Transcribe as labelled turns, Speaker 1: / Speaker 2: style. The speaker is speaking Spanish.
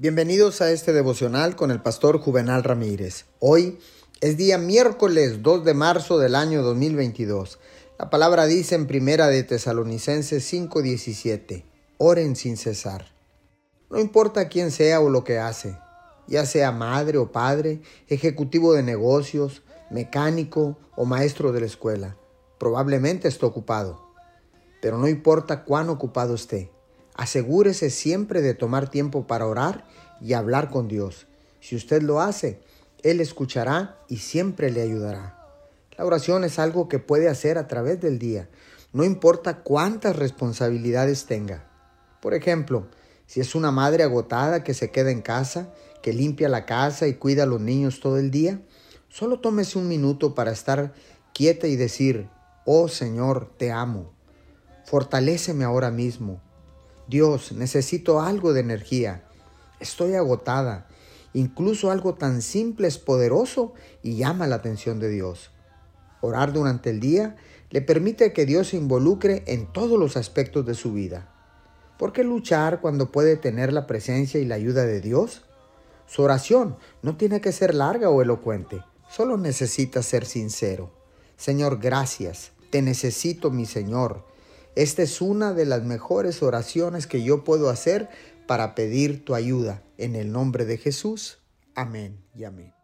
Speaker 1: Bienvenidos a este devocional con el pastor Juvenal Ramírez. Hoy es día miércoles 2 de marzo del año 2022. La palabra dice en primera de Tesalonicenses 5:17, oren sin cesar. No importa quién sea o lo que hace, ya sea madre o padre, ejecutivo de negocios, mecánico o maestro de la escuela, probablemente esté ocupado. Pero no importa cuán ocupado esté Asegúrese siempre de tomar tiempo para orar y hablar con Dios. Si usted lo hace, Él escuchará y siempre le ayudará. La oración es algo que puede hacer a través del día, no importa cuántas responsabilidades tenga. Por ejemplo, si es una madre agotada que se queda en casa, que limpia la casa y cuida a los niños todo el día, solo tómese un minuto para estar quieta y decir, oh Señor, te amo. Fortaléceme ahora mismo Dios, necesito algo de energía. Estoy agotada. Incluso algo tan simple es poderoso y llama la atención de Dios. Orar durante el día le permite que Dios se involucre en todos los aspectos de su vida. ¿Por qué luchar cuando puede tener la presencia y la ayuda de Dios? Su oración no tiene que ser larga o elocuente, solo necesita ser sincero. Señor, gracias. Te necesito, mi Señor. Esta es una de las mejores oraciones que yo puedo hacer para pedir tu ayuda. En el nombre de Jesús. Amén y amén.